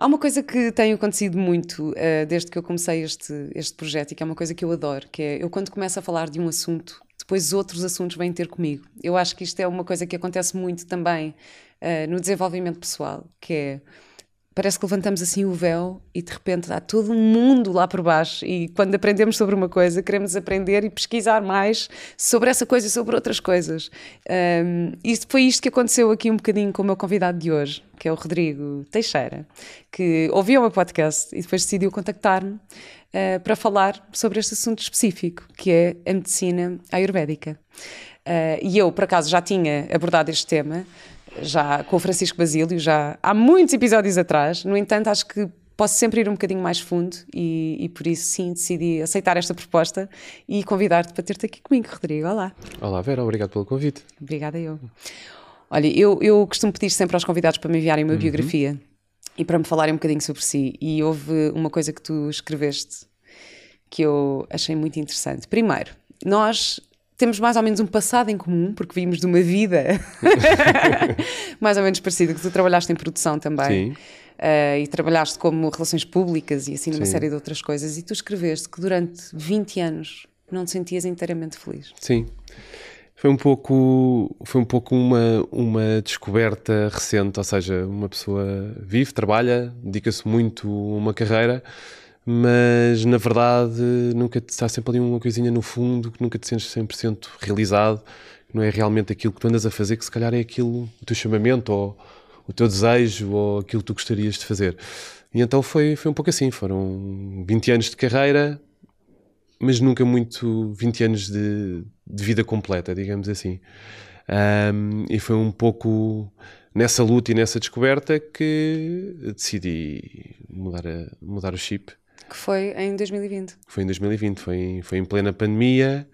Há uma coisa que tem acontecido muito uh, desde que eu comecei este, este projeto e que é uma coisa que eu adoro, que é eu quando começo a falar de um assunto, depois outros assuntos vêm ter comigo. Eu acho que isto é uma coisa que acontece muito também uh, no desenvolvimento pessoal, que é parece que levantamos assim o véu e de repente há todo um mundo lá por baixo. E quando aprendemos sobre uma coisa queremos aprender e pesquisar mais sobre essa coisa e sobre outras coisas. Um, foi isto que aconteceu aqui um bocadinho com o meu convidado de hoje que é o Rodrigo Teixeira que ouviu o meu podcast e depois decidiu contactar-me uh, para falar sobre este assunto específico que é a medicina ayurvédica. Uh, e eu por acaso já tinha abordado este tema já com o Francisco Basílio, já há muitos episódios atrás. No entanto, acho que posso sempre ir um bocadinho mais fundo e, e por isso sim decidi aceitar esta proposta e convidar-te para ter-te aqui comigo, Rodrigo. Olá. Olá, Vera, obrigado pelo convite. Obrigada eu. Olha, eu, eu costumo pedir sempre aos convidados para me enviarem uma uhum. biografia e para me falarem um bocadinho sobre si. E houve uma coisa que tu escreveste que eu achei muito interessante. Primeiro, nós temos mais ou menos um passado em comum, porque vimos de uma vida mais ou menos parecida, que tu trabalhaste em produção também. Sim. Uh, e trabalhaste como relações públicas e assim numa Sim. série de outras coisas. E tu escreveste que durante 20 anos não te sentias inteiramente feliz. Sim. Foi um pouco, foi um pouco uma, uma descoberta recente, ou seja, uma pessoa vive, trabalha, dedica-se muito a uma carreira, mas na verdade nunca está sempre ali uma coisinha no fundo que nunca te sentes 100% realizado, não é realmente aquilo que tu andas a fazer, que se calhar é aquilo, o teu chamamento ou o teu desejo ou aquilo que tu gostarias de fazer. E então foi, foi um pouco assim, foram 20 anos de carreira, mas nunca muito 20 anos de, de vida completa, digamos assim. Um, e foi um pouco nessa luta e nessa descoberta que decidi mudar, a, mudar o chip que foi em 2020. Foi em 2020, foi foi em plena pandemia.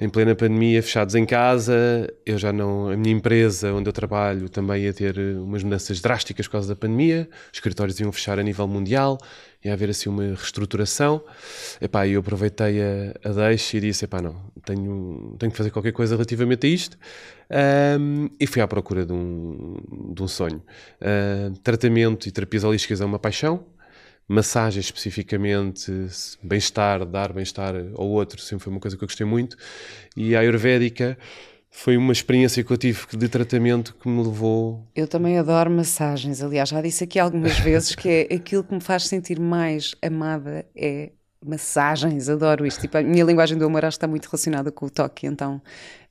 Em plena pandemia, fechados em casa, eu já não. A minha empresa, onde eu trabalho, também ia ter umas mudanças drásticas por causa da pandemia. Os escritórios iam fechar a nível mundial, ia haver assim uma reestruturação. Epá, eu aproveitei a, a deixa e disse: epá, não, tenho, tenho que fazer qualquer coisa relativamente a isto. Um, e fui à procura de um, de um sonho. Uh, tratamento e terapias holísticas é uma paixão massagem especificamente, bem-estar, dar bem-estar ao outro, sempre foi uma coisa que eu gostei muito. E a Ayurvédica foi uma experiência que eu tive de tratamento que me levou. Eu também adoro massagens, aliás, já disse aqui algumas vezes que é aquilo que me faz sentir mais amada é massagens, adoro isto. Tipo, a minha linguagem do amor está muito relacionada com o toque, então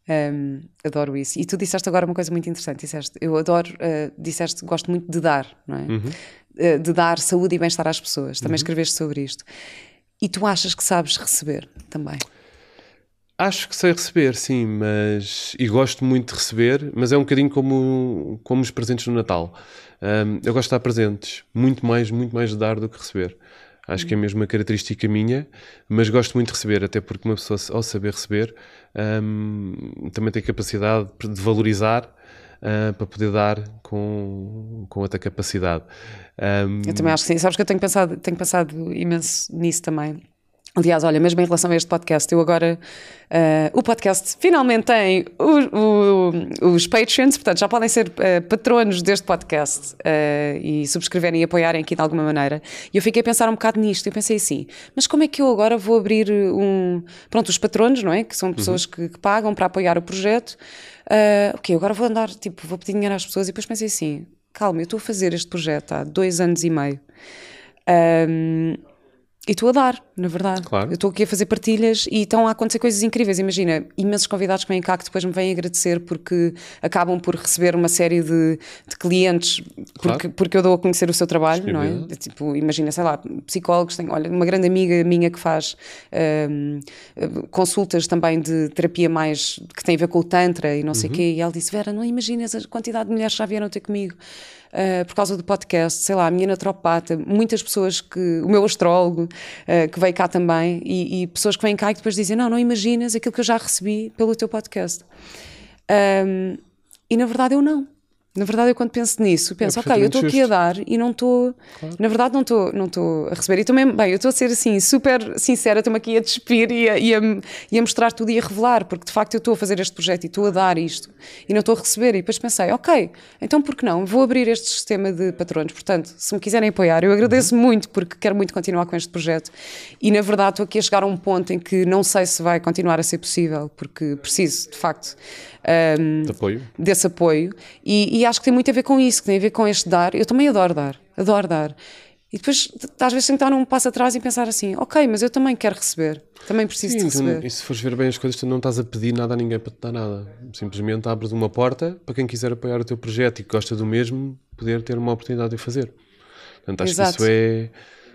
um, adoro isso. E tu disseste agora uma coisa muito interessante: disseste, eu adoro, uh, disseste, gosto muito de dar, não é? Uhum. Uh, de dar saúde e bem-estar às pessoas. Também uhum. escreveste sobre isto. E tu achas que sabes receber também? Acho que sei receber, sim, mas. E gosto muito de receber, mas é um bocadinho como, como os presentes no Natal. Um, eu gosto de dar presentes, muito mais, muito mais de dar do que receber. Acho que é mesmo uma característica minha, mas gosto muito de receber, até porque uma pessoa, ao saber receber, um, também tem capacidade de valorizar uh, para poder dar com, com outra capacidade. Um, eu também acho que sim. Sabes que eu tenho pensado, tenho pensado imenso nisso também. Aliás, olha, mesmo em relação a este podcast, eu agora. Uh, o podcast finalmente tem o, o, os Patreons, portanto já podem ser uh, patronos deste podcast uh, e subscreverem e apoiarem aqui de alguma maneira. E eu fiquei a pensar um bocado nisto. Eu pensei assim, mas como é que eu agora vou abrir um. Pronto, os patronos, não é? Que são pessoas uhum. que, que, pagam para apoiar o projeto. Uh, ok, agora vou andar, tipo, vou pedir dinheiro às pessoas e depois pensei assim, calma, eu estou a fazer este projeto há dois anos e meio. Um, e estou a dar, na verdade. Claro. Eu estou aqui a fazer partilhas e estão a acontecer coisas incríveis. Imagina, imensos convidados que vêm cá que depois me vêm agradecer porque acabam por receber uma série de, de clientes porque, claro. porque eu dou a conhecer o seu trabalho, não é? Tipo, imagina, sei lá, psicólogos. Tenho, olha, uma grande amiga minha que faz um, consultas também de terapia mais que tem a ver com o Tantra e não sei o uhum. quê. E ela disse: Vera, não imaginas a quantidade de mulheres que já vieram ter comigo uh, por causa do podcast, sei lá, a minha naturopata, muitas pessoas que, o meu astrólogo, uh, que veio cá também, e, e, pessoas que vêm cá e depois dizem: Não, não imaginas aquilo que eu já recebi pelo teu podcast. Um, e na verdade eu não. Na verdade, eu quando penso nisso, penso, é ok, eu estou aqui a dar e não estou, claro. na verdade, não estou não a receber. E também, bem, eu estou a ser assim, super sincera, estou-me aqui a despir e a, e, a, e a mostrar tudo e a revelar, porque de facto eu estou a fazer este projeto e estou a dar isto e não estou a receber. E depois pensei, ok, então por que não? Vou abrir este sistema de patronos. Portanto, se me quiserem apoiar, eu agradeço uhum. muito, porque quero muito continuar com este projeto. E na verdade, estou aqui a chegar a um ponto em que não sei se vai continuar a ser possível, porque preciso, de facto um, de apoio. desse apoio. E, e, acho que tem muito a ver com isso, que tem a ver com este dar. Eu também adoro dar, adoro dar. E depois, às vezes, tentar um passo atrás e pensar assim: ok, mas eu também quero receber, também preciso Sim, de receber. Então, e se fores ver bem as coisas, tu não estás a pedir nada a ninguém para te dar nada. Simplesmente abres uma porta para quem quiser apoiar o teu projeto e que gosta do mesmo, poder ter uma oportunidade de fazer. Portanto, acho Exato. que isso é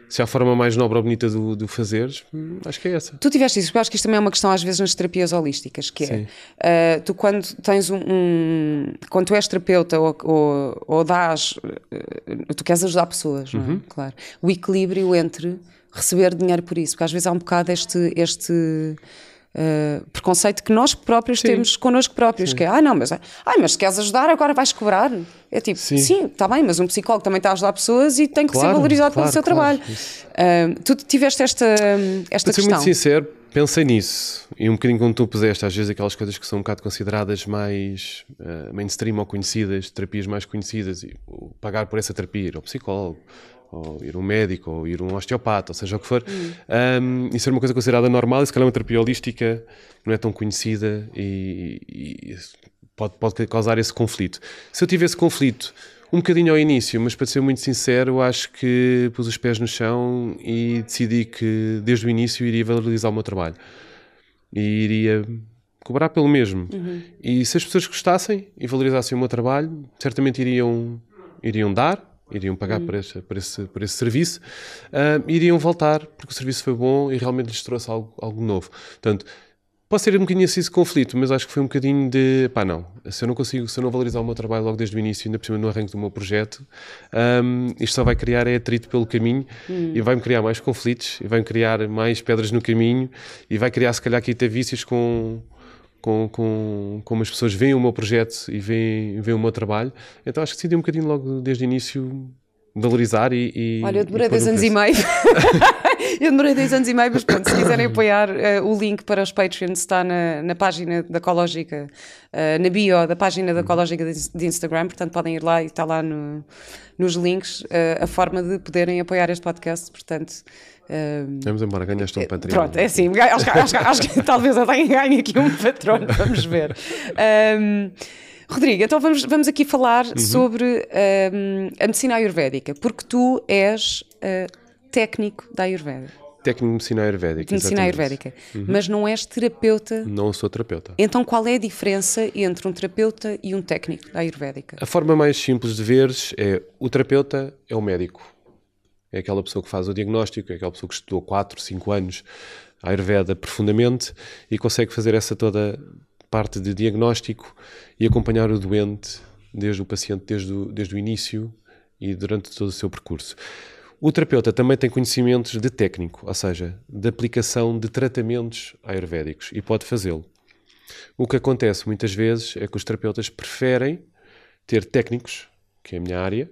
se há a forma mais nobre ou bonita do, do fazeres, acho que é essa. Tu tiveste isso, eu acho que isto também é uma questão às vezes nas terapias holísticas, que é, uh, tu quando tens um, um, quando tu és terapeuta ou, ou, ou dás, uh, tu queres ajudar pessoas, não é? Uhum. Claro. O equilíbrio entre receber dinheiro por isso, porque às vezes há um bocado este, este Uh, preconceito que nós próprios sim. temos connosco próprios, sim. que é, ah não, mas, ah, mas se queres ajudar agora vais cobrar. É tipo, sim, está bem, mas um psicólogo também está a ajudar pessoas e tem que claro, ser valorizado claro, pelo seu claro, trabalho. Uh, tu tiveste esta, esta Para questão? ser muito sincero, pensei nisso e um bocadinho como tu puseste, às vezes aquelas coisas que são um bocado consideradas mais uh, mainstream ou conhecidas, terapias mais conhecidas, e pagar por essa terapia, ir ao psicólogo, ou ir um médico, ou ir um osteopata, ou seja o que for. Hum. Um, isso era uma coisa considerada normal, e se calhar uma terapia holística não é tão conhecida e, e pode, pode causar esse conflito. Se eu tive esse conflito um bocadinho ao início, mas para ser muito sincero, acho que pus os pés no chão e decidi que desde o início iria valorizar o meu trabalho e iria cobrar pelo mesmo. Uhum. E se as pessoas gostassem e valorizassem o meu trabalho, certamente iriam, iriam dar iriam pagar por, esse, por, esse, por esse serviço, uh, iriam voltar porque o serviço foi bom e realmente lhes trouxe algo, algo novo. Portanto, pode ser um bocadinho assim esse conflito, mas acho que foi um bocadinho de pá, não, se eu não consigo, se eu não valorizar o meu trabalho logo desde o início, ainda por cima no arranque do meu projeto, um, isto só vai criar é atrito pelo caminho hum. e vai-me criar mais conflitos e vai-me criar mais pedras no caminho e vai criar, se calhar, aqui até vícios com com, com como as pessoas veem o meu projeto e veem, veem o meu trabalho. Então acho que decidi um bocadinho logo desde o início valorizar e. e Olha, eu demorei dois anos e meio. eu demorei dois anos e meio, mas pronto, se quiserem apoiar, uh, o link para os Patreons está na, na página da Cológica, uh, na bio da página da Cológica de, de, Instagram, portanto podem ir lá e está lá no, nos links uh, a forma de poderem apoiar este podcast, portanto. Vamos embora, ganhaste um patrão. Pronto, é assim, acho, que, acho, acho que talvez eu tenha ganho aqui um patrão, vamos ver. Um, Rodrigo, então vamos, vamos aqui falar uhum. sobre um, a medicina ayurvédica, porque tu és uh, técnico da Ayurveda. Técnico de medicina ayurvédica. Medicina ayurvédica. Uhum. Mas não és terapeuta. Não sou terapeuta. Então qual é a diferença entre um terapeuta e um técnico da ayurvédica? A forma mais simples de veres é o terapeuta é o médico é aquela pessoa que faz o diagnóstico, é aquela pessoa que estudou 4, 5 anos a Ayurveda profundamente e consegue fazer essa toda parte de diagnóstico e acompanhar o doente desde o paciente, desde o, desde o início e durante todo o seu percurso. O terapeuta também tem conhecimentos de técnico, ou seja, de aplicação de tratamentos ayurvédicos e pode fazê-lo. O que acontece muitas vezes é que os terapeutas preferem ter técnicos, que é a minha área,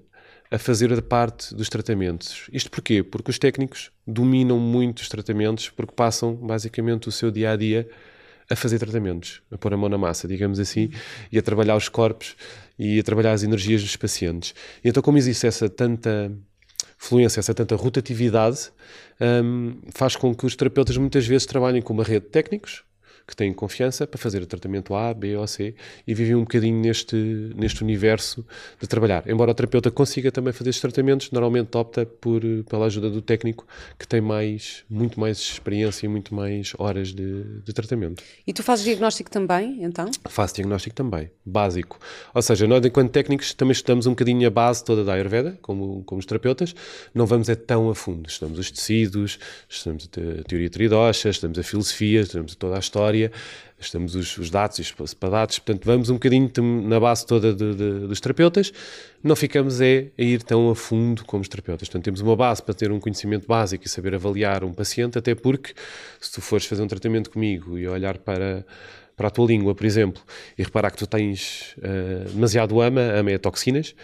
a fazer a parte dos tratamentos. Isto porquê? Porque os técnicos dominam muito os tratamentos porque passam basicamente o seu dia a dia a fazer tratamentos, a pôr a mão na massa, digamos assim, e a trabalhar os corpos e a trabalhar as energias dos pacientes. E então, como existe essa tanta fluência, essa tanta rotatividade, um, faz com que os terapeutas muitas vezes trabalhem com uma rede de técnicos que têm confiança para fazer o tratamento A, B ou C e vivem um bocadinho neste, neste universo de trabalhar. Embora o terapeuta consiga também fazer estes tratamentos, normalmente opta por, pela ajuda do técnico que tem mais, muito mais experiência e muito mais horas de, de tratamento. E tu fazes diagnóstico também, então? Faço diagnóstico também, básico. Ou seja, nós, enquanto técnicos, também estudamos um bocadinho a base toda da Ayurveda, como, como os terapeutas, não vamos é tão a fundo. Estudamos os tecidos, estudamos a teoria tridosha, estudamos a filosofia, estudamos toda a história área, estamos os, os dados e os sepadados, portanto vamos um bocadinho na base toda de, de, dos terapeutas, não ficamos é a ir tão a fundo como os terapeutas. Portanto, temos uma base para ter um conhecimento básico e saber avaliar um paciente, até porque se tu fores fazer um tratamento comigo e olhar para para a tua língua, por exemplo, e reparar que tu tens uh, demasiado ama, ama é toxinas,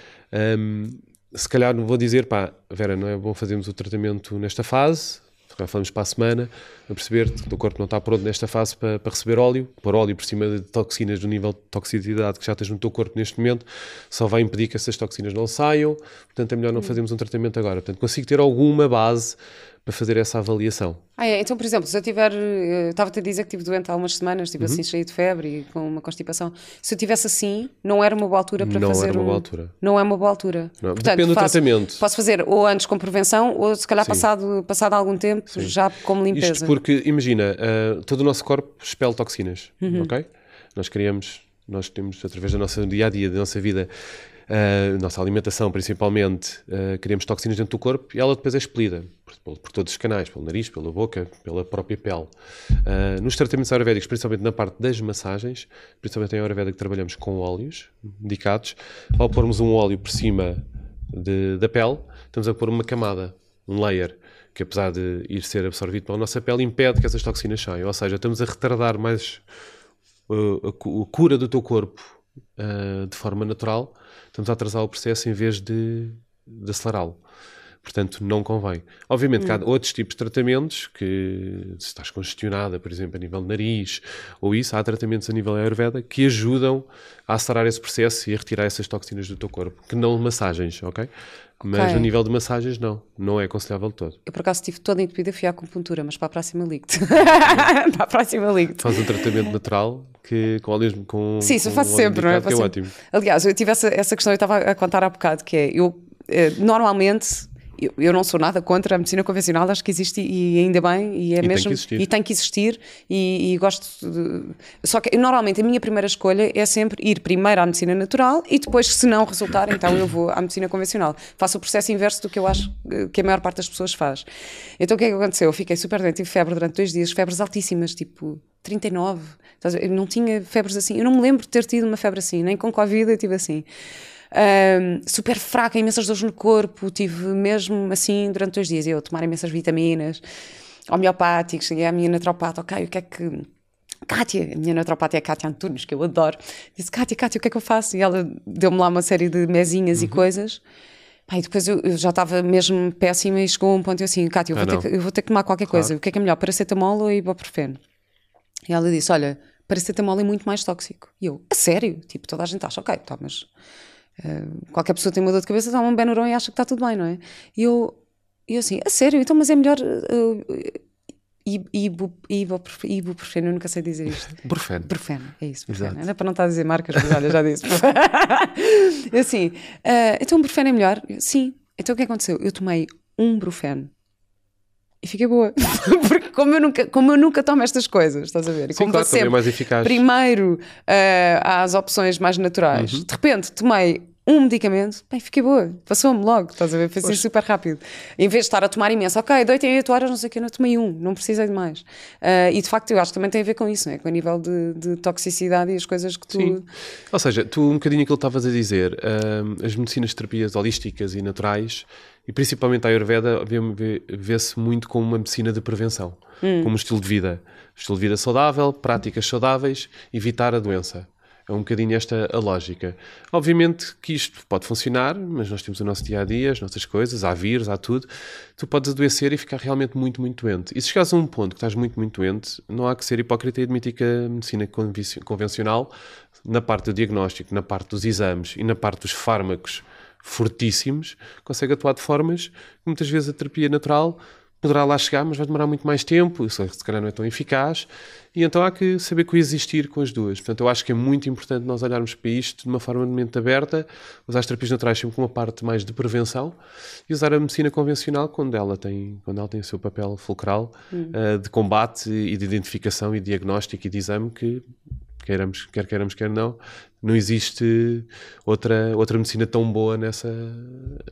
um, se calhar não vou dizer, pá, Vera, não é bom fazermos o tratamento nesta fase, se falamos para a semana, a perceber que o teu corpo não está pronto nesta fase para, para, receber óleo, pôr óleo por cima de toxinas do nível de toxicidade que já tens no teu corpo neste momento, só vai impedir que essas toxinas não saiam, portanto é melhor não hum. fazermos um tratamento agora. Portanto, consigo ter alguma base para fazer essa avaliação. Ah, é? Então, por exemplo, se eu tiver. Eh, estava-te a dizer que estive doente há umas semanas, estive assim, uhum. assim cheio de febre e com uma constipação. Se eu tivesse assim, não era uma boa altura para não fazer. Não era uma boa altura. Não é uma boa altura. Não. Portanto, Depende do faço, tratamento. Posso fazer ou antes com prevenção ou se calhar passado, passado algum tempo Sim. já como limpeza. Isto porque, imagina, uh, todo o nosso corpo expele toxinas, uhum. ok? Nós criamos, nós temos, através da nossa dia a dia, da nossa vida, uh, nossa alimentação principalmente, uh, criamos toxinas dentro do corpo e ela depois é expelida por, por, todos os canais, pelo nariz, pela boca, pela própria pele. Uh, nos tratamentos ayurvédicos, principalmente na parte das massagens, principalmente em ayurveda que trabalhamos com óleos medicados, ao pormos um óleo por cima de, da pele, estamos a pôr uma camada, um layer, que apesar de ir ser absorvido pela nossa pele, impede que essas toxinas saiam. Ou seja, estamos a retardar mais a, a, cura do teu corpo uh, de forma natural, estamos a atrasar o processo em vez de, de acelerá-lo. Portanto, não convém. Obviamente, hum. há outros tipos de tratamentos que, se estás congestionada, por exemplo, a nível de nariz ou isso, há tratamentos a nível Ayurveda que ajudam a acelerar esse processo e a retirar essas toxinas do teu corpo, que não massagens, ok? Mas okay. a nível de massagens, não. Não é aconselhável de todo. Eu, por acaso, estive toda entupida, fui à acupuntura, mas para a próxima ligo-te. para a próxima ligo-te. Faz um tratamento natural que, com óleos com Sim, isso eu faço sempre, não é? É ótimo. Aliás, eu tive essa, essa questão, eu estava a contar há bocado, que é, eu eh, normalmente eu, eu, não sou nada contra a medicina convencional, acho que existe e ainda bem, e é e mesmo. Tem e tem que existir, e, e gosto de. Só que normalmente a minha primeira escolha é sempre ir primeiro à medicina natural e depois, se não resultar, então eu vou à medicina convencional. Faço o processo inverso do que eu acho que a maior parte das pessoas faz. Então o que é que aconteceu? Eu fiquei super doente, tive febre durante dois dias, febres altíssimas, tipo 39. Eu não tinha febres assim, eu não me lembro de ter tido uma febre assim, nem com Covid eu tive assim um, super fraca, imensas dores no corpo, tive mesmo assim durante dois dias, eu tomar imensas vitaminas, homeopáticos, cheguei à minha naturopata, ok, o que é que... Kátia, a minha naturopata é a Kátia Antunes, que eu adoro, disse, Kátia, Kátia, o que é que eu faço? E ela deu-me lá uma série de mesinhas uhum. e coisas, e depois eu, eu já estava mesmo péssima e chegou a um ponto eu assim, Kátia, eu, vou, ah, ter que, eu vou ter que tomar qualquer claro. coisa, o que é que é melhor, paracetamol ou ibuprofeno? E ela disse, olha, paracetamol é muito mais tóxico. E eu, a sério? Tipo, toda a gente acha, ok, tá, mas Uh, qualquer pessoa tem uma dor de cabeça, toma um Benuron e acha que está tudo bem, não é? E eu, eu assim, a sério, então, mas é melhor. Uh, ibuprofeno, eu nunca sei dizer isto. Burfeno. Burfeno, é isso. Burfeno. Era para não estar a dizer marcas, mas olha, já disse. assim, uh, então o burfeno é melhor? Sim. Então o que aconteceu? Eu tomei um burfeno e fiquei boa. Porque como eu, nunca, como eu nunca tomo estas coisas, estás a ver? E Sim, como claro, sempre mais eficaz. primeiro uh, às opções mais naturais, uhum. de repente tomei um medicamento, bem, fiquei boa, passou-me logo, estás a ver? Foi assim super rápido. Em vez de estar a tomar imenso, ok, de 8 em 8 horas, não sei o que, eu não tomei um, não precisei de mais. Uh, e de facto, eu acho que também tem a ver com isso, não é? com o nível de, de toxicidade e as coisas que tu. Sim. Ou seja, tu, um bocadinho aquilo que estavas a dizer, uh, as medicinas de terapias holísticas e naturais e principalmente a Ayurveda vê-se muito como uma medicina de prevenção, hum. como um estilo de vida. Estilo de vida saudável, práticas saudáveis, evitar a doença. É um bocadinho esta a lógica. Obviamente que isto pode funcionar, mas nós temos o nosso dia a dia, as nossas coisas, há vírus, há tudo. Tu podes adoecer e ficar realmente muito, muito doente. E se chegares a um ponto que estás muito, muito doente, não há que ser hipócrita e admitir que a medicina convencional, na parte do diagnóstico, na parte dos exames e na parte dos fármacos fortíssimos, consegue atuar de formas que muitas vezes a terapia natural poderá lá chegar, mas vai demorar muito mais tempo, se calhar não é tão eficaz, e então há que saber coexistir com as duas. Portanto, eu acho que é muito importante nós olharmos para isto de uma forma de mente aberta, usar as terapias naturais sempre como uma parte mais de prevenção e usar a medicina convencional quando ela tem, quando ela tem o seu papel fulcral hum. uh, de combate e de identificação e diagnóstico e de exame que queiramos, quer queiramos, quer não, não existe outra, outra medicina tão boa nessa,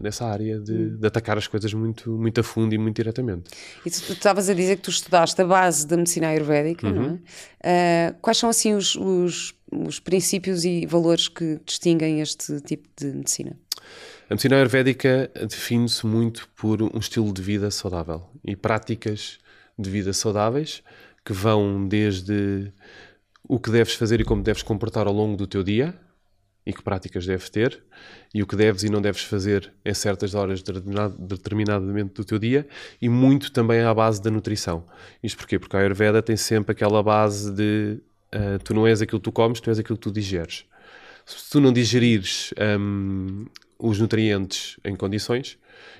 nessa área de, hum. de, atacar as coisas muito, muito a fundo e muito diretamente. E tu estavas a dizer que tu estudaste a base da medicina ayurvédica, uhum. não é? Uh, quais são assim os, os, os princípios e valores que distinguem este tipo de medicina? A medicina ayurvédica define-se muito por um estilo de vida saudável e práticas de vida saudáveis que vão desde o que deves fazer e como deves comportar ao longo do teu dia e que práticas deves ter e o que deves e não deves fazer em certas horas determinadamente do teu dia e muito também à base da nutrição. Isto porquê? Porque a Ayurveda tem sempre aquela base de uh, tu não és aquilo que tu comes, tu és aquilo que tu digeres. Se tu não digerires um, os nutrientes em condições,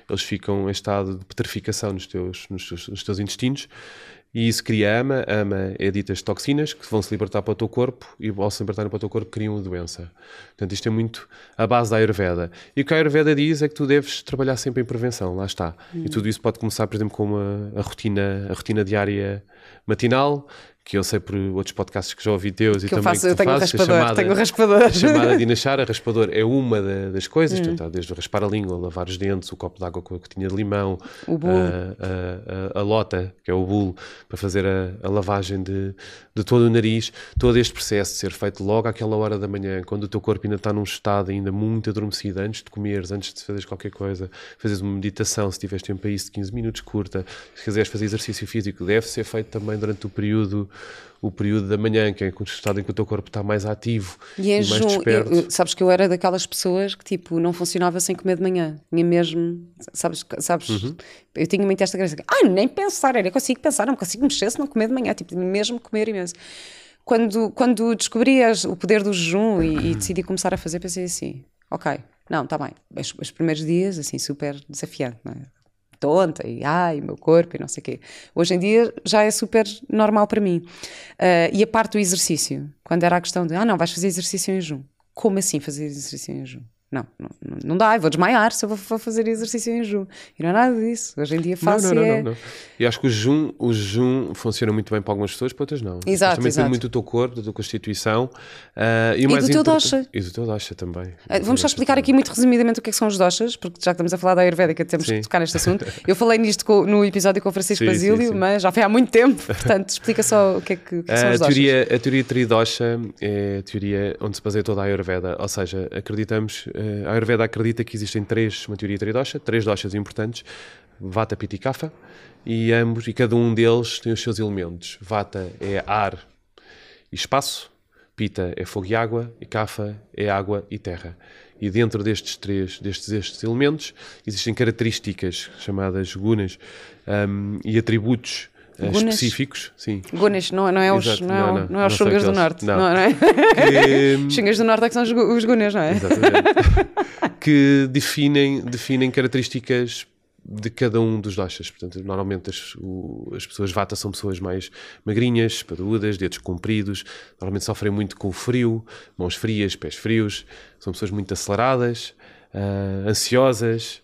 eles ficam em estado de petrificação nos teus, nos teus, nos teus intestinos e isso cria ama, ama é ditas toxinas que vão se libertar para o teu corpo e ao se libertarem para o teu corpo criam uma doença. Portanto, isto é muito a base da Ayurveda. E o que a Ayurveda diz é que tu deves trabalhar sempre em prevenção, lá está. Hum. E tudo isso pode começar, por exemplo, com uma, a, rotina, a rotina diária matinal, que eu sei por outros podcasts que já ouvi teus que e também faço, que eu tenho fazes, raspador, chamada, tenho raspador. A chamada dinachara, raspador é uma da, das coisas, hum. portanto, desde raspar a língua, lavar os dentes, o copo de água com a gotinha de limão, o a, a, a, a, lota, que é o bulo, para fazer a, a lavagem de, de todo o nariz, todo este processo de ser feito logo àquela hora da manhã, quando o teu corpo ainda está num estado ainda muito adormecido, antes de comeres, antes de fazeres qualquer coisa, fazes uma meditação, se tiveres tempo para isso, de 15 minutos curta, se quiseres fazer exercício físico, deve ser feito também durante o período o período da manhã, que é o estado em que o teu corpo está mais ativo e, em e mais desperto. Eu, sabes que eu era daquelas pessoas que tipo não funcionava sem comer de manhã. Tinha mesmo, sabes, sabes uhum. eu tinha muito esta graça. Ah, nem pensar, era, eu consigo pensar, não consigo mexer se não comer de manhã, tipo, mesmo comer imenso. Quando, quando descobri o poder do jejum e, e decidi começar a fazer, pensei assim, ok, não, está bem. Os, os, primeiros dias, assim, super desafiante, não é? Tonta e ai, meu corpo e não sei o quê. Hoje em dia já é super normal para mim. Uh, e a parte do exercício, quando era a questão de ah, não, vais fazer exercício em jejum. Como assim fazer exercício em jejum? Não, não, não dá, eu vou desmaiar se eu vou fazer exercício em jejum. E não é nada disso. Hoje em dia faço não, não, é... não, não, E acho que o jejum, o jejum funciona muito bem para algumas pessoas, para outras não. Exato, também exato. muito do teu corpo, da tua constituição. Uh, e, e do teu dosha. E do teu dosha também. Uh, vamos só explicar aqui muito resumidamente o que, é que são os doshas, porque já que estamos a falar da Ayurvédica, temos sim. que tocar neste assunto. Eu falei nisto com, no episódio com o Francisco sim, Basílio, sim, mas já foi há muito tempo, portanto, explica só o que é que, o que, é que são uh, os doshas. Teoria, a teoria tridosha é a teoria onde se baseia toda a Ayurveda, ou seja, acreditamos, a Ayurveda acredita que existem três, uma teoria tridosha, três doshas importantes, Vata, Pitta e Kapha, e ambos, e cada um deles tem os seus elementos. Vata é ar e espaço, Pitta é fogo e água, e Kapha é água e terra. E dentro destes três, destes estes elementos, existem características chamadas gunas um, e atributos uh, específicos. Sim. Gunas, não, não é os, não, não, não, não é os Xungas do Norte. Não, não é? Que... Xungas do Norte é que são os, os Gunas, não é? Exatamente. que definem, definem características de cada um dos doshas. Portanto, normalmente as, o, as pessoas vata são pessoas mais magrinhas, padudas, dedos compridos, normalmente sofrem muito com o frio, mãos frias, pés frios, são pessoas muito aceleradas, uh, ansiosas,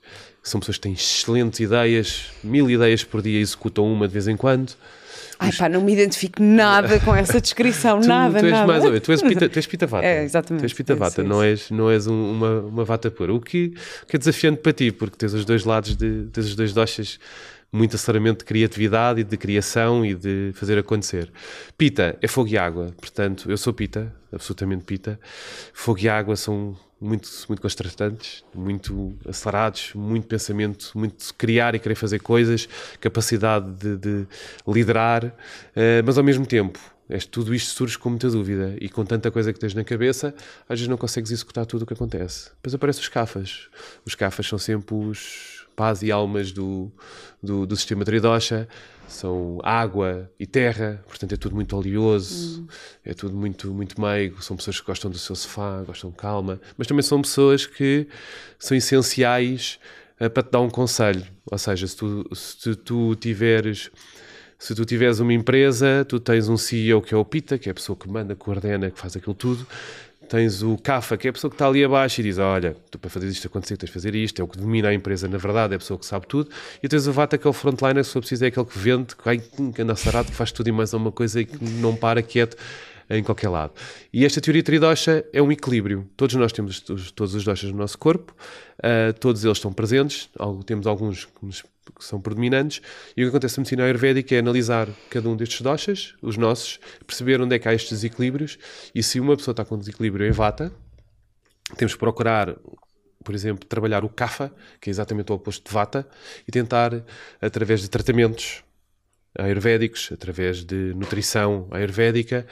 são pessoas que têm excelentes ideias, mil ideias por dia, executam uma de vez em quando. Ai pá, não me identifico nada com essa descrição, tu, nada, tu és nada. mais ou menos, tu és pita, tu és pita vata. É, exatamente. Tu és pita vata, não és, não és um, uma, uma vata pura. O que, que é desafiante para ti, porque tens os dois lados, de, tens os dois doxas muito aceleramento de criatividade e de criação e de fazer acontecer. Pita é fogo e água, portanto, eu sou pita, absolutamente pita. Fogo e água são muito, muito constantes, muito acelerados, muito pensamento, muito criar e querer fazer coisas, capacidade de, de liderar, uh, mas ao mesmo tempo é, tudo isto surge com muita dúvida e com tanta coisa que tens na cabeça, às vezes não consegues executar tudo o que acontece. Depois aparecem os cafas. Os cafas são sempre os paz e almas do, do, do sistema Tridosha são água e terra, portanto é tudo muito oleoso, hum. é tudo muito, muito meigo. São pessoas que gostam do seu sofá, gostam de calma, mas também são pessoas que são essenciais uh, para te dar um conselho. Ou seja, se tu, se tu tiveres. Se tu tiveres uma empresa, tu tens um CEO que é o Pita, que é a pessoa que manda, coordena, que faz aquilo tudo. Tens o CAFA, que é a pessoa que está ali abaixo e diz: Olha, tu para fazer isto acontecer, tens de fazer isto, é o que domina a empresa, na verdade, é a pessoa que sabe tudo. E tens o VATA, que é o frontliner, se for preciso, é aquele que vende, que anda sarado, que faz tudo e mais alguma coisa e que não para quieto em qualquer lado. E esta teoria tridosha é um equilíbrio. Todos nós temos os, todos os doshas no nosso corpo, uh, todos eles estão presentes, temos alguns que, nos, que são predominantes, e o que acontece na medicina ayurvédica é analisar cada um destes doshas, os nossos, perceber onde é que há estes desequilíbrios, e se uma pessoa está com desequilíbrio em vata, temos que procurar por exemplo, trabalhar o CAFA, que é exatamente o oposto de Vata, e tentar, através de tratamentos ayurvédicos, através de nutrição ayurvédica,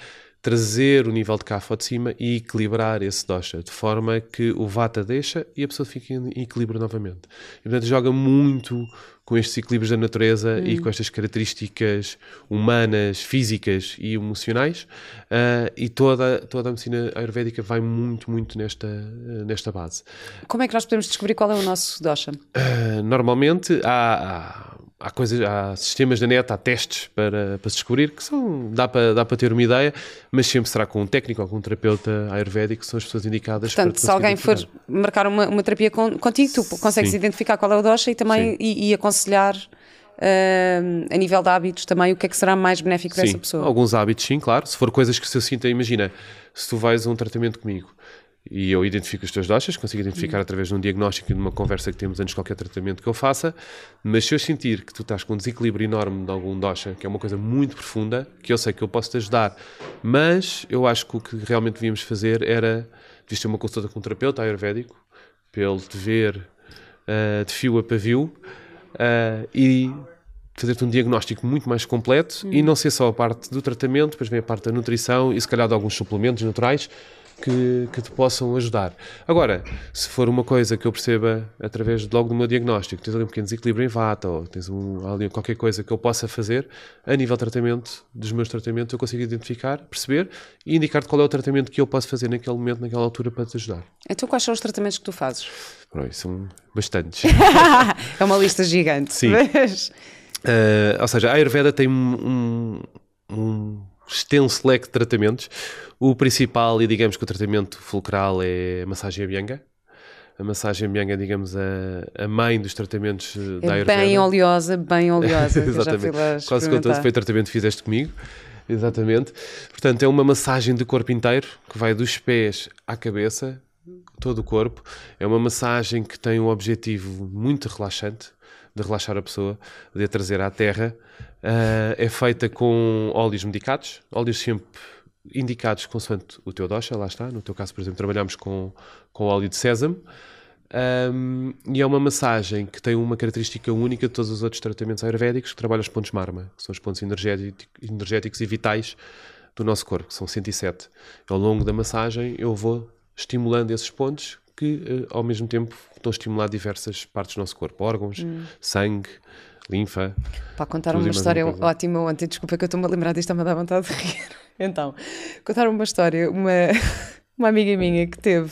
trazer o nível de CAFA de cima e equilibrar esse dosha, de forma que o Vata deixa e a pessoa fica em equilíbrio novamente. E, portanto, joga muito com estes equilíbrios da natureza e com estas características humanas, físicas e emocionais. Uh, e toda, toda a medicina ayurvédica vai muito, muito nesta, nesta base. Como é que nós podemos descobrir qual é o nosso dosha? Uh, normalmente há, há há coisas, há sistemas da net, há testes para, para se descobrir que são, dá para, dá para ter uma ideia, mas sempre será com um técnico ou com um terapeuta ayurvédico que são as pessoas indicadas Portanto, para se alguém for marcar uma, uma terapia contigo, tu consegues Sim. identificar qual é o dosha e também e, e, aconselhar uh, a nível de hábitos também o que é que será mais benéfico sim. dessa pessoa. Alguns hábitos, sim, claro. Se for coisas que se eu sinta, imagina, se tu vais a um tratamento comigo e eu identifico os teus doshas, consigo identificar uhum. através de um diagnóstico e de uma conversa que temos antes de qualquer tratamento que eu faça, mas se eu sentir que tu estás com um desequilíbrio enorme de algum dosha, que é uma coisa muito profunda, que eu sei que eu posso te ajudar, mas eu acho que o que realmente devíamos fazer era, devias ter uma consulta com um terapeuta ayurvédico, para ele te ver uh, de fio a pavio uh, e fazer-te um diagnóstico muito mais completo e uhum. não ser só a parte do tratamento, depois vem a parte da nutrição e se calhar de alguns suplementos naturais, que, que te possam ajudar. Agora, se for uma coisa que eu perceba através de, logo do meu diagnóstico, tens ali um pequeno desequilíbrio em vata ou tens um, ali qualquer coisa que eu possa fazer, a nível de tratamento, dos meus tratamentos, eu consigo identificar, perceber e indicar-te qual é o tratamento que eu posso fazer naquele momento, naquela altura para te ajudar. Então, quais são os tratamentos que tu fazes? Pronto, são bastantes. é uma lista gigante. Sim. Mas... Uh, ou seja, a Ayurveda tem um, um, um extenso leque de tratamentos. O principal, e digamos que o tratamento fulcral é a massagem Abhyanga. A massagem Abhyanga é, digamos, a, a mãe dos tratamentos é da Ayurveda. bem oleosa, bem oleosa. Exatamente. Quase com todo foi o tratamento que fizeste comigo. Exatamente. Portanto, é uma massagem do corpo inteiro, que vai dos pés à cabeça, todo o corpo. É uma massagem que tem um objetivo muito relaxante, de relaxar a pessoa, de a trazer à terra. Uh, é feita com óleos medicados, óleos sempre indicados consoante o teu dosha, lá está. No teu caso, por exemplo, trabalhamos com, com óleo de sésamo. Um, e é uma massagem que tem uma característica única de todos os outros tratamentos ayurvédicos, que trabalha os pontos marma, que são os pontos energéticos, energéticos e vitais do nosso corpo, que são 107. Ao longo da massagem eu vou estimulando esses pontos que, uh, ao mesmo tempo, estão a estimular diversas partes do nosso corpo, órgãos, hum. sangue, linfa. Para contar uma história ótima ontem, desculpa que eu estou-me a lembrar disto, está-me a dar vontade de rir. Então, contar uma história, uma, uma amiga minha que teve,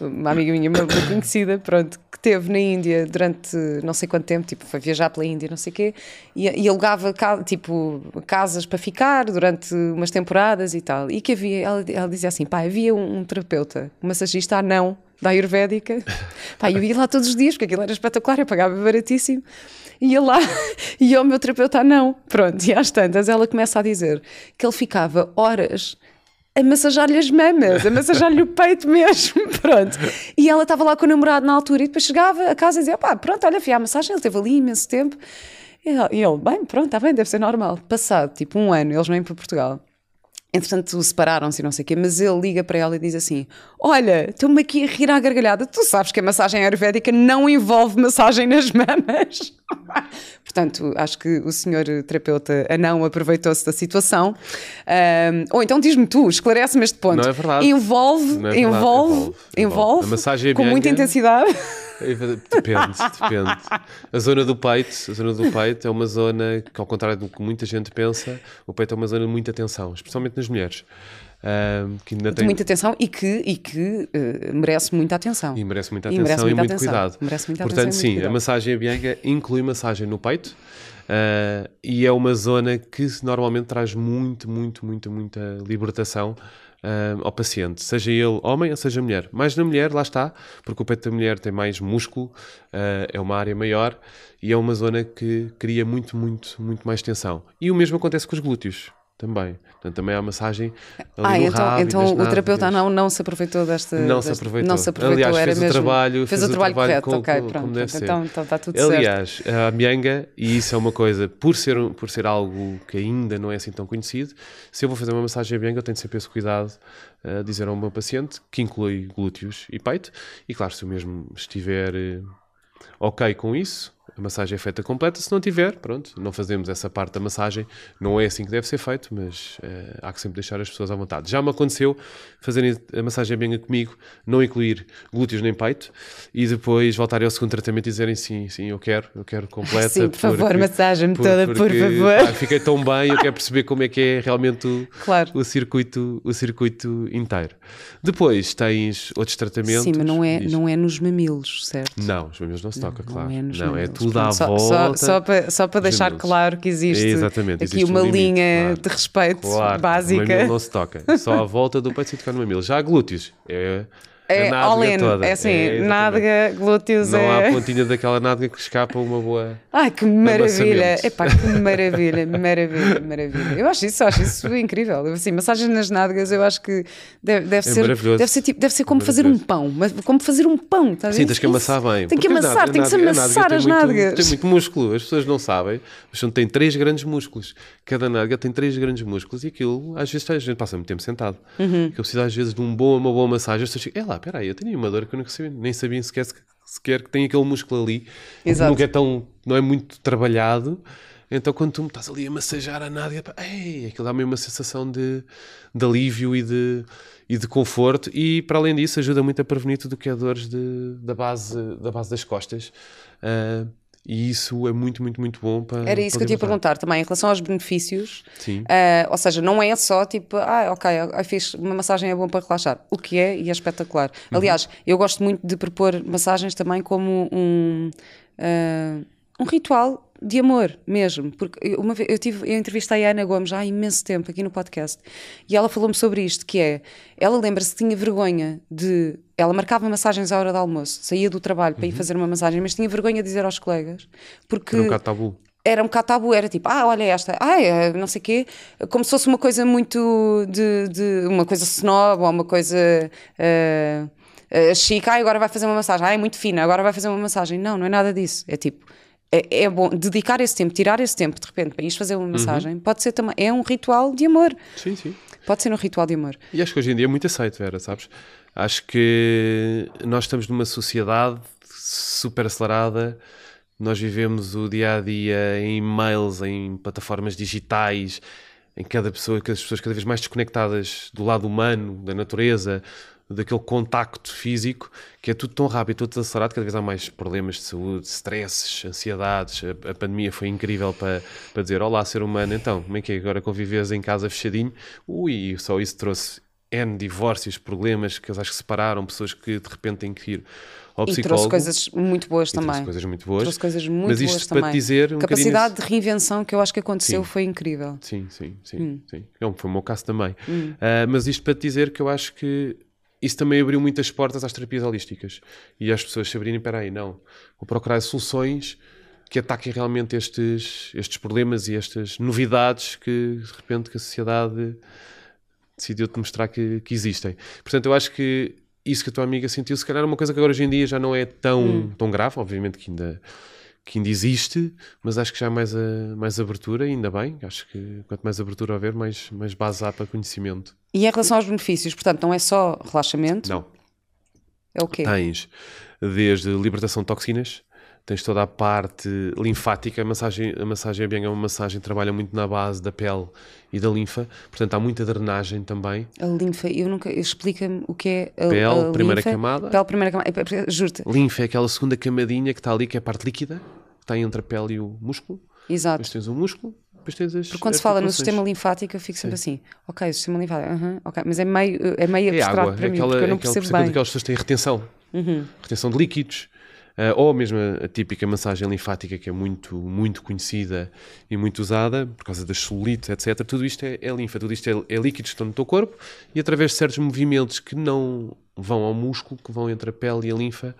uma amiga minha, uma, uma conhecida, pronto, que teve na Índia durante não sei quanto tempo, tipo, foi viajar pela Índia, não sei o quê, e, e alugava, tipo, casas para ficar durante umas temporadas e tal. E que havia, ela, ela dizia assim, pá, havia um, um terapeuta, um massagista não da Ayurvédica. Pá, eu ia lá todos os dias, porque aquilo era espetacular, eu pagava baratíssimo ia lá e o meu terapeuta não. Pronto, e às tantas ela começa a dizer que ele ficava horas a massajar-lhe as mamas, a massajar-lhe o peito mesmo, pronto. E ela estava lá com o namorado na altura e depois chegava a casa e dizia, pá, pronto, olha, fui à massagem, ele teve ali imenso tempo. E ele, bem, pronto, está bem, deve ser normal. Passado, tipo, um ano, eles vêm para Portugal. Entretanto, separaram-se e não sei o quê, mas ele liga para ela e diz assim: Olha, estou-me aqui a rir à gargalhada. Tu sabes que a massagem ayurvédica não envolve massagem nas mamas. Portanto, acho que o senhor terapeuta anão aproveitou-se da situação. Um, ou então diz-me tu, esclarece-me este ponto. Não é verdade. Envolve, é verdade. envolve, envolve, envolve, a massagem com muita intensidade. Depende, depende. A zona do peito, a zona do peito é uma zona que, ao contrário do que muita gente pensa, o peito é uma zona de muita tensão, especialmente nas mulheres. que ainda tem... muita atenção e que, e que uh, merece muita atenção. E merece muita atenção e, merece muita e muito atenção. cuidado. Merece muita Portanto, sim, cuidado. a massagem Bianca inclui massagem no peito uh, e é uma zona que normalmente traz muito, muito, muito, muita libertação uh, ao paciente, seja ele homem ou seja mulher. Mais na mulher, lá está, porque o peito da mulher tem mais músculo, uh, é uma área maior e é uma zona que cria muito, muito, muito mais tensão. E o mesmo acontece com os glúteos. Também. Portanto, também há massagem ali Ah, no então, rabo então o terapeuta não, não se aproveitou desta. Não se desta- aproveitou. Não se aproveitou, Aliás, era fez o mesmo. trabalho- fez, o trabalho, correto, como- ok, como pronto. ser. então, então está tudo certo. Aliás, a mianga, e isso é uma coisa, por ser, por ser algo que ainda não é assim tão conhecido, se eu vou fazer uma massagem a mianga, eu tenho sempre esse cuidado a dizer ao meu paciente, que inclui glúteos e peito, e claro, se eu mesmo estiver eh, ok com isso, a massagem é feita completa, se não tiver, pronto, não fazemos essa parte da massagem, não é assim que deve ser feito, mas eh, há que sempre deixar as pessoas à vontade. Já me aconteceu fazerem a massagem mianga comigo, não incluir glúteos nem peito, e depois voltarem ao segundo tratamento e dizerem sim, sim, eu quero, eu quero completa. Sim, por favor, massagem-me toda, por favor. pá, fiquei tão bem, eu quero perceber como é que é realmente o, Claro. o circuito, o circuito inteiro. Depois tens outros tratamentos. Sim, mas não é, Diz. não é nos mamilos, certo? Não, os mamilos não se toca, claro. Não é, nos Não, é mamilos. Tudo à só- volta. Só, só, para, só para deixar claro que existe Exatamente, aqui existe um uma limite, linha claro. de respeito Claro, O básica. mamilo não se toca. Só à volta do peito se tocar no mamilo. Já glúteos. É, É all in, toda. é assim, exatamente. nádega, glúteos, Não há é... a pontinha daquela nádega que escapa uma boa. Ai, que maravilha! Epá, que maravilha, maravilha, maravilha. Eu acho isso, acho isso incrível. Assim, massagens nas nádegas, eu acho que deve, deve É ser. Deve ser, tipo, deve ser como fazer um pão, mas como fazer um pão, estás a Sim, tens que amassar bem. Tem que amassar, nádega- tem que se amassar as nádegas. Tem muito músculo, as pessoas não sabem, mas tem três grandes músculos. Cada nádega tem três grandes músculos e aquilo, às vezes, a gente passa muito tempo sentado. Uhum. Que eu preciso, às vezes, de um bom, uma boa massagem. As pessoas ficam, é lá, peraí, eu tenho uma dor que eu nunca sabia, nem sabia sequer, sequer que tem aquele músculo ali. Exato. Nunca é tão, não é muito trabalhado. Então, quando tu me estás ali a massajar a nádega, pá, ei, aquilo dá-me uma sensação de, de alívio e de, e de conforto. E, para além disso, ajuda muito a prevenir tudo o que é dores de, da, base, da base das costas. Ah, e isso é muito, muito, muito bom para. Era isso para que eu te ia perguntar também, em relação aos benefícios. Sim. Ah, ou seja, não é só tipo, ah, ok, eu fiz uma massagem é bom para relaxar. O que é e é espetacular. Uhum. Aliás, eu gosto muito de propor massagens também como um, ah, um ritual de amor mesmo. Porque eu- uma vez eu, tive, eu entrevistei a Ana Gomes há imenso tempo aqui no podcast e ela falou-me sobre isto: que é ela lembra-se que tinha vergonha de. Ela marcava massagens à hora do almoço, saía do trabalho para ir fazer uma massagem, mas tinha vergonha de dizer aos colegas porque Era um bocado tabu. era um bocado tabu, era tipo, ah, olha esta, ah, é, não sei quê, como se fosse uma coisa muito de, de uma coisa snob ou uma coisa ah, ah, chique, ah, agora vai fazer uma massagem, ah, é muito fina, agora vai fazer uma massagem. Não, não é nada disso. É tipo, é, é bom dedicar esse tempo, tirar esse tempo de repente para ir fazer uma massagem, pode ser também, é um ritual de amor. Sim, sim. Pode ser um ritual de amor. E acho que hoje em dia é muito aceito, Vera, sabes? Acho que nós estamos numa sociedade super acelerada, nós vivemos o dia a dia em e-mails, em plataformas digitais, em cada pessoa, as pessoas cada vez mais desconectadas do lado humano, da natureza, daquele contacto físico, que é tudo tão rápido, tudo acelerado, cada vez há mais problemas de saúde, stresses, ansiedades. A, a pandemia foi incrível para, para dizer: Olá, ser humano, então, como é que é agora convives em casa fechadinho? Ui, só isso trouxe N divórcios, problemas, casais que separaram, pessoas que de repente têm que ir ao E psicólogo. trouxe coisas muito boas E trouxe também. coisas muito boas. Trouxe coisas muito Mas boas isto para também. te dizer um Capacidade bocadinho de reinvenção que eu acho que aconteceu Sim. foi incrível. Sim, sim, sim. Hum. sim. Não, foi o meu caso também. Ah, mas isto para te dizer que eu acho que isso também abriu muitas portas às terapias holísticas e às pessoas saberem, espera aí, não, vou procurar soluções que ataquem realmente estes, estes problemas e estas novidades que de repente que a sociedade decidiu-te mostrar que, que existem. Portanto, eu acho que isso que a tua amiga sentiu, se calhar é uma coisa que agora hoje em dia já não é tão, tão grave, obviamente que ainda, que ainda existe, mas acho que já há mais, a, mais abertura, ainda bem. Acho que quanto mais abertura houver, mais, mais base há para conhecimento. E em relação aos benefícios, portanto, não é só relaxamento, Não, é o quê? tens desde libertação de toxinas, tens toda a parte linfática, a massagem, a massagem bem é uma massagem que trabalha muito na base da pele e da linfa, portanto há muita drenagem também. A linfa, eu nunca. Explica-me o que é a, Pele, a primeira linfa. camada. Pele, primeira camada. É, é, Juro-te. Linfa é aquela segunda camadinha que está ali, que é a parte líquida, está entre a pele e o músculo. Exato. Depois tens o músculo, depois tens as Porque quando se fala no sistema linfático, eu fico sempre assim, ok, o sistema linfático, aham, ok, mas é meio, é meio É abstrato água, para é mim, aquela, porque eu não é percebo bem. Uhum. daquelas pessoas têm retenção, retenção de líquidos, ah, ou mesmo a, a típica massagem linfática que é muito, muito conhecida e muito usada por causa das celulites, etc. Tudo isto é, é linfa, tudo isto é, é líquidos que estão no teu corpo e através de certos movimentos que não vão ao músculo, que vão entre a pele e a linfa,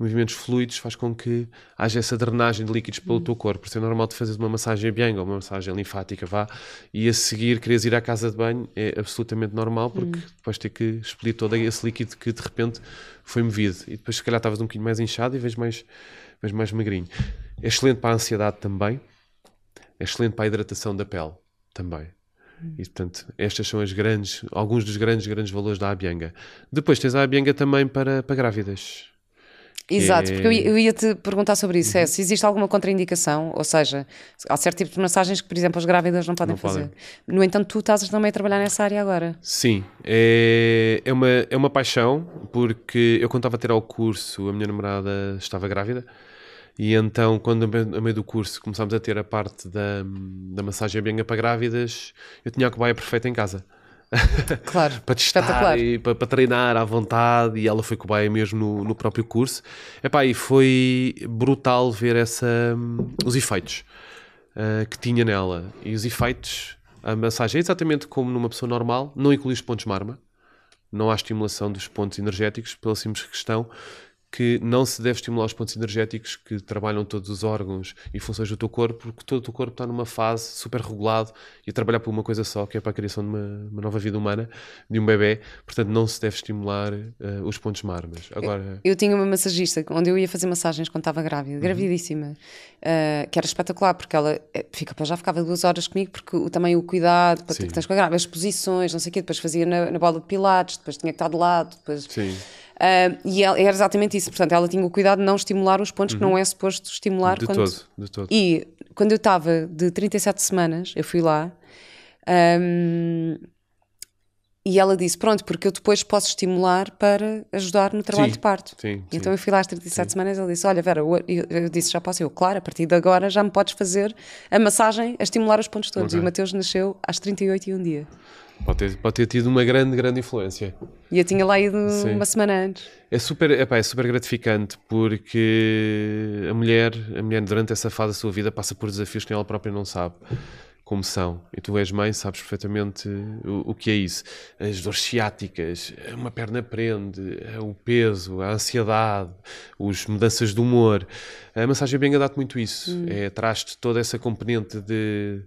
movimentos fluidos, faz com que haja essa drenagem de líquidos pelo Uhum. teu corpo. Por isso é normal tu fazeres uma massagem bianga ou uma massagem linfática, vá, e a seguir queres ir à casa de banho, é absolutamente normal, porque Uhum. depois ter que expelir todo esse líquido que de repente foi movido. E depois, se calhar, estavas um bocadinho mais inchado e vês mais, vês mais magrinho. É excelente para a ansiedade também, é excelente para a hidratação da pele também. E, portanto, estas são as grandes, alguns dos grandes, grandes valores da Abianga. Depois tens a Abianga também para, para grávidas. Exato, é- porque eu ia, te perguntar sobre isso: é se existe alguma contraindicação, ou seja, há certo tipo de massagens que, por exemplo, as grávidas não podem Não fazer. podem. No entanto, tu estás também a trabalhar nessa área agora. Sim, é, é, uma, é uma paixão, porque eu quando estava a ter ao curso, a minha namorada estava grávida, e então, quando a meio, do curso começámos a ter a parte da, da massagem Abianga para grávidas, eu tinha a cobaia perfeita em casa. Claro, para testar e para, para treinar à vontade e ela foi cobaia mesmo no, no próprio curso. Epá, e foi brutal ver essa, hum, os efeitos ah, que tinha nela. E os efeitos a massagem é exatamente como numa pessoa normal não inclui os pontos marma não há estimulação dos pontos energéticos pela simples questão que não se deve estimular os pontos energéticos que trabalham todos os órgãos e funções do teu corpo, porque todo o teu corpo está numa fase super regulado e a trabalhar por uma coisa só, que é para a criação de uma, uma nova vida humana, de um bebê. Portanto, não se deve estimular eh, os pontos marmas. Agora, Eu tinha uma massagista onde eu ia fazer massagens quando estava grávida, Uhum. gravidíssima, eh, que era espetacular, porque ela eh, fica, já ficava duas horas comigo, porque o, também o cuidado para Sim. que tens com a grávida, as posições, não sei o quê, depois fazia na, na bola de pilates, depois tinha que estar de lado, depois. sim, Ah, e ela- era exatamente isso, portanto, ela tinha o cuidado de não estimular os pontos que não é suposto estimular. Uhum. de quando... todo, de todo. E quando eu estava de 37 semanas, eu fui lá ahm, e ela disse: Pronto, porque eu depois posso estimular para ajudar no trabalho Sim, de parto. sim, E sim. Então eu fui lá às 37 semanas e ele disse: Olha, Vera, eu, eu disse: Já posso? Eu, claro, a partir de agora já me podes fazer a massagem a estimular os pontos todos. E Ok. o Mateus nasceu às 38 e um dia. Pode, ter, pode ter tido uma grande, grande influência. E eu tinha lá ido Sim. uma semana antes. É super, epá, é super gratificante porque a mulher, a mulher durante essa fase da sua vida passa por desafios que ela própria não sabe como são. E tu és mãe, sabes perfeitamente o, o que é isso. As dores ciáticas, uma perna prende, o peso, a ansiedade, as mudanças de humor. A massagem benga dá-te muito isso. É, traz-te toda essa componente de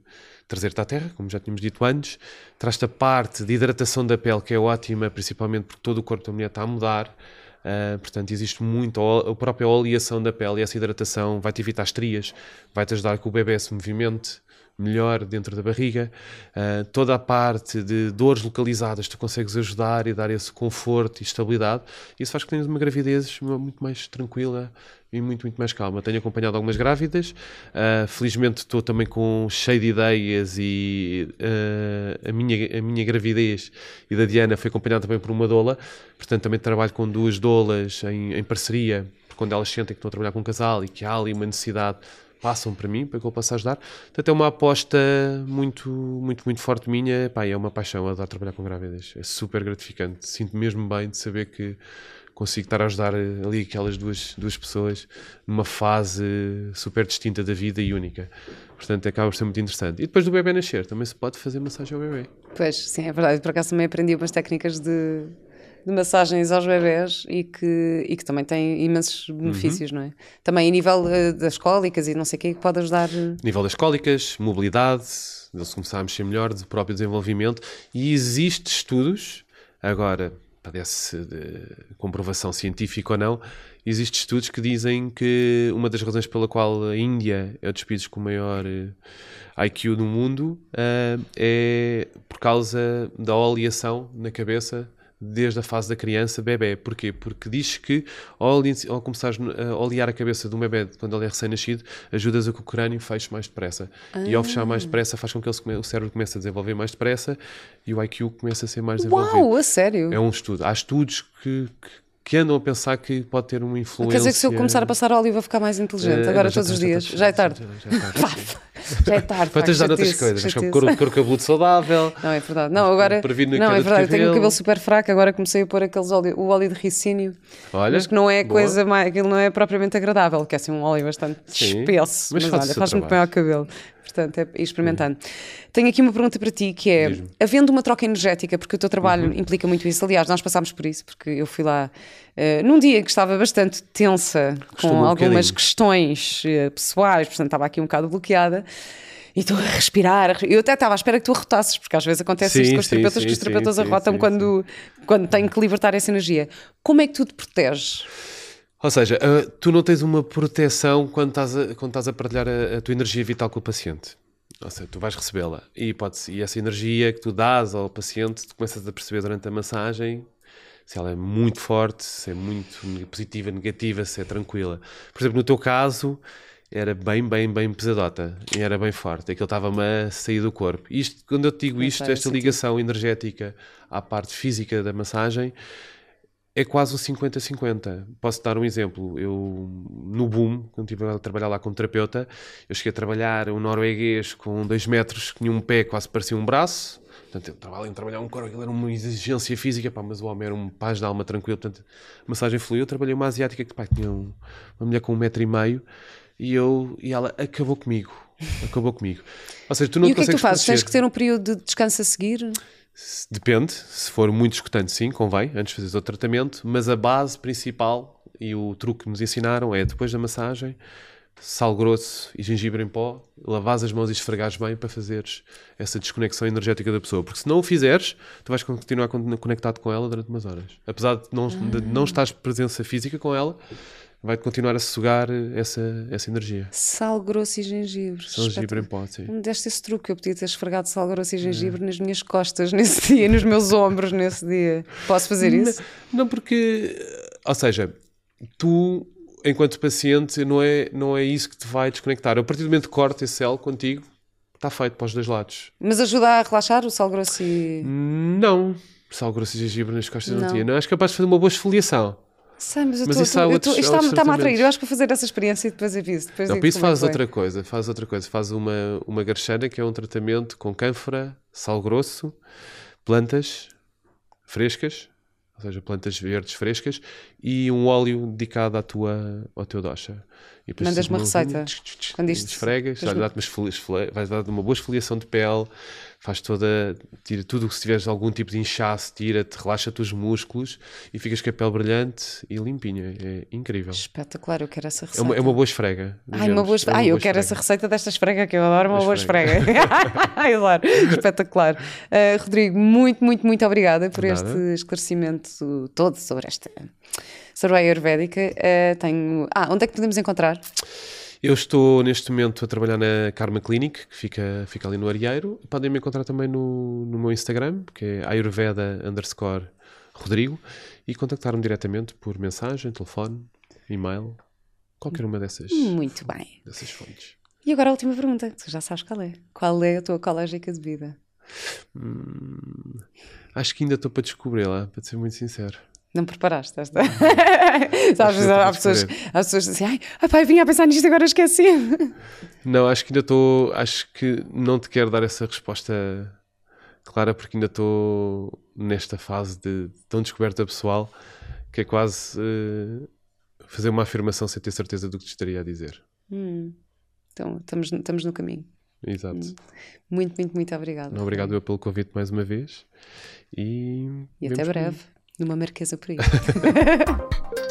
trazer-te à terra, como já tínhamos dito antes, traz-te a parte de hidratação da pele, que é ótima, principalmente porque todo o corpo da mulher está a mudar. Uh, portanto, existe muito a própria oleação da pele e essa hidratação vai-te evitar estrias, vai-te ajudar que o bebê se movimente melhor dentro da barriga. Uh, toda a parte de dores localizadas tu consegues ajudar e dar esse conforto e estabilidade. Isso faz que tenhas uma gravidez muito mais tranquila e muito, muito mais calma. Tenho acompanhado algumas grávidas. Uh, felizmente estou também com cheio de ideias e uh, a, minha, a minha gravidez e da Diana foi acompanhada também por uma doula. Portanto, também trabalho com duas doulas em, em parceria. Quando elas sentem que estão a trabalhar com um casal e que há ali uma necessidade, passam para mim, para que eu possa ajudar. Portanto, é uma aposta muito, muito, muito forte minha. Pá, é uma paixão a dar trabalhar com grávidas. É super gratificante. Sinto mesmo bem de saber que consigo estar a ajudar ali aquelas duas, duas pessoas numa fase super distinta da vida e única. Portanto, acaba por ser muito interessante. E depois do bebê nascer, também se pode fazer massagem ao bebê. Pois, sim, é verdade. Por acaso também aprendi umas técnicas de, de massagens aos bebés e que, e que também têm imensos benefícios, não é? Também a nível eh, das cólicas e não sei o que, pode ajudar. eh, nível das cólicas, mobilidade, deles começar a mexer melhor, do próprio desenvolvimento. E existe estudos, agora padece de comprovação científica ou não, existem estudos que dizem que uma das razões pela qual a Índia é dos países com maior eh, IQ do mundo eh, é por causa da oleação na cabeça desde a fase da criança, bebê. Porquê? Porque diz que ao, ao começares a olear a cabeça de um bebê quando ele é recém-nascido, ajudas a que o crânio feche mais depressa. E ao fechar mais depressa faz com que come- o cérebro comece a desenvolver mais depressa e o IQ começa a ser mais desenvolvido. Uau, a sério? É um estudo. Há estudos que, que, que andam a pensar que pode ter uma influência... Quer dizer que se eu começar a passar óleo vou ficar mais inteligente Eh, agora todos os está, dias? Já é tarde. Já, já é tarde. já é tarde. Vai-te ajudar noutras coisas. Acho que cor, cor cabeludo saudável. Não, é verdade. Não, agora. Não, é verdade. Tenho o cabelo super fraco, agora comecei a pôr aqueles óleo, o óleo de ricínio. Olha. Mas que não é boa. coisa mais. Aquilo não é propriamente agradável, que é assim um óleo bastante Sim, espesso. Mas, mas olha, faz muito bem ao cabelo portanto, é experimentando. Tenho aqui uma pergunta para ti que é: havendo uma troca energética, porque o teu trabalho uhum. implica muito isso, aliás, nós passámos por isso, porque eu fui lá uh, num dia que estava bastante tensa, com um algumas questões uh, pessoais, portanto, estava aqui um bocado bloqueada e estou a respirar. Eu até estava à espera que tu arrotasses, porque às vezes acontece sim, isto com os terapeutas, sim, que os terapeutas sim, arrotam quando, quando têm que libertar essa energia. Como é que tu te proteges? Ou seja, uh, tu não tens uma proteção quando estás a, quando estás a partilhar a, a tua energia vital com o paciente. Ou seja, tu vais recebê-la e, e essa energia que tu dás ao paciente, tu começas a perceber durante a massagem se ela é muito forte, se é muito positiva, negativa, se é tranquila. Por exemplo, no teu caso, era bem, bem, bem pesadota e era bem forte. Aquilo estava-me a sair do corpo. Isto, quando eu te digo isto, esta ligação energética à parte física da massagem, é quase o 50-50. Posso dar um exemplo. Eu, no boom, quando estive a trabalhar lá como terapeuta, eu cheguei a trabalhar um norueguês com 2 metros, que tinha um pé quase parecia um braço. Portanto, eu estava ali a trabalhar um corpo, aquilo era uma exigência física, pá, mas o homem era um paz de alma tranquilo. Portanto, a massagem fluiu. Eu trabalhei uma asiática que pá, tinha um, uma mulher com um metro e meio e, eu, e ela acabou comigo. Acabou comigo. Ou seja, tu não e o que é que tu fazes? Tens que ter um período de descanso a seguir? Depende, se for muito escutante, sim, convém, antes de fazer o tratamento, mas a base principal e o truque que nos ensinaram é depois da massagem, sal grosso e gengibre em pó, lavares as mãos e esfregares bem para fazeres essa desconexão energética da pessoa. Porque se não o fizeres, tu vais continuar conectado com ela durante umas horas. Apesar de não, de não estares presença física com ela, vai continuar a sugar essa, essa energia. Sal grosso e gengibre. Sal gengibre em pó, sim. Me deste esse truque, eu podia ter esfregado sal grosso e gengibre é. nas minhas costas nesse dia, nos meus ombros nesse dia. Posso fazer isso? Não, não, porque, ou seja, tu, enquanto paciente, não é, não é isso que te vai desconectar. A partir do momento que corta esse sal contigo, está feito para os dois lados. Mas ajuda a relaxar o sal grosso e... Não. Sal grosso e gengibre nas costas não, não tinha. Não, és capaz de fazer uma boa esfoliação. Sei, mas, eu mas tô, isso outros, isto está-me a atrair. Eu acho que vou fazer essa experiência e depois aviso. Depois não, para isso faz é outra coisa. Faz outra coisa. Faz uma, uma garchana que é um tratamento com cânfora, sal grosso, plantas frescas, ou seja, plantas verdes frescas, e um óleo dedicado à tua, ao teu docha. Mandas uma receita. Quando isto esfregas, vais dar uma boa esfoliação de pele, faz toda, tira tudo que se tiveres algum tipo de inchaço, tira-te, relaxa-te os músculos e ficas com a pele brilhante e limpinha. É incrível. Espetacular, eu quero essa receita. É uma, é uma boa esfrega. Ai, uma boa, é uma Ai, eu quero essa receita desta esfrega que eu adoro, uma, uma boa esfrega. Ai, adoro. Espetacular. Uh, Rodrigo, muito, muito, muito obrigada por Nada. este esclarecimento todo sobre esta sobre a Ayurvédica. Uh, tenho... Ah, onde é que podemos encontrar? Eu estou neste momento a trabalhar na Karma Clinic, que fica, fica ali no Arieiro. Podem me encontrar também no, no meu Instagram, que é ayurveda underscore Rodrigo, e contactar-me diretamente por mensagem, telefone, e-mail, qualquer uma dessas, Muito bem. dessas fontes. E agora a última pergunta, tu já sabes qual é. Qual é a tua cológica de vida? Hum, acho que ainda estou para descobri-la, para ser muito sincero. Não preparaste esta? Sabes, há pessoas, há pessoas assim, ai, pai, vinha a pensar nisto agora esqueci. Não, acho que ainda estou, acho que não te quero dar essa resposta clara porque ainda estou nesta fase de tão descoberta pessoal que é quase uh, fazer uma afirmação sem ter certeza do que te estaria a dizer. Hum. Então, estamos, estamos no caminho. Exato. Hum. Muito, muito, muito obrigado. Obrigado eu pelo convite mais uma vez. E, e até breve numa marquesa por aí.